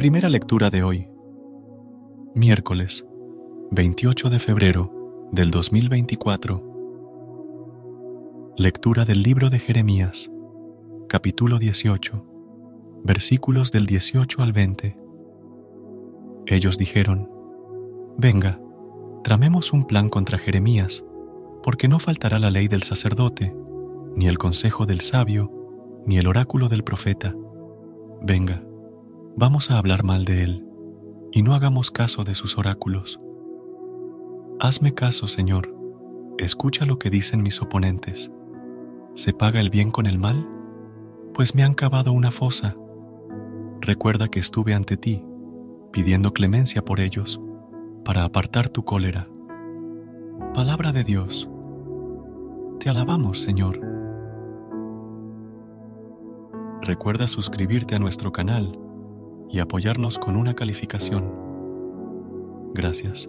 Primera lectura de hoy. Miércoles, 28 de febrero del 2024. Lectura del libro de Jeremías, capítulo 18, versículos del 18 al 20. Ellos dijeron, Venga, tramemos un plan contra Jeremías, porque no faltará la ley del sacerdote, ni el consejo del sabio, ni el oráculo del profeta. Venga vamos a hablar mal de él y no hagamos caso de sus oráculos. Hazme caso, Señor, escucha lo que dicen mis oponentes. ¿Se paga el bien con el mal? Pues me han cavado una fosa. Recuerda que estuve ante ti, pidiendo clemencia por ellos, para apartar tu cólera. Palabra de Dios. Te alabamos, Señor. Recuerda suscribirte a nuestro canal y apoyarnos con una calificación. Gracias.